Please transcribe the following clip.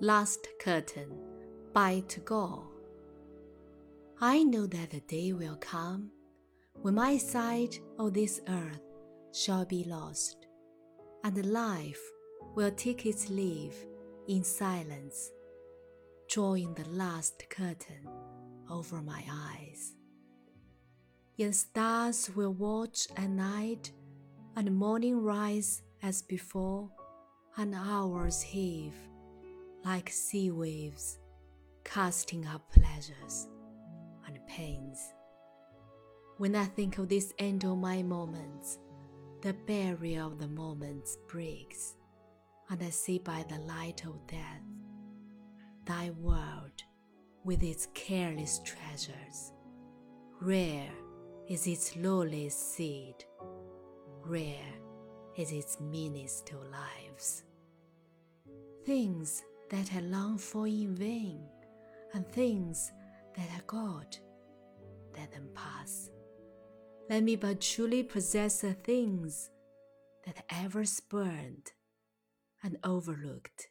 Last Curtain by Tagore. I know that the day will come when my sight of this earth shall be lost, and life will take its leave in silence, drawing the last curtain over my eyes. Yet stars will watch at night, and morning rise as before, and hours heave like sea waves, casting up pleasures and pains. When I think of this end of my moments, the barrier of the moments breaks, and I see by the light of death thy world with its careless treasures. Rare is its lowliest seed, rare is its meanest of lives. Things that I long for in vain, and things that I got, let them pass. Let me but truly possess the things that I ever spurned and overlooked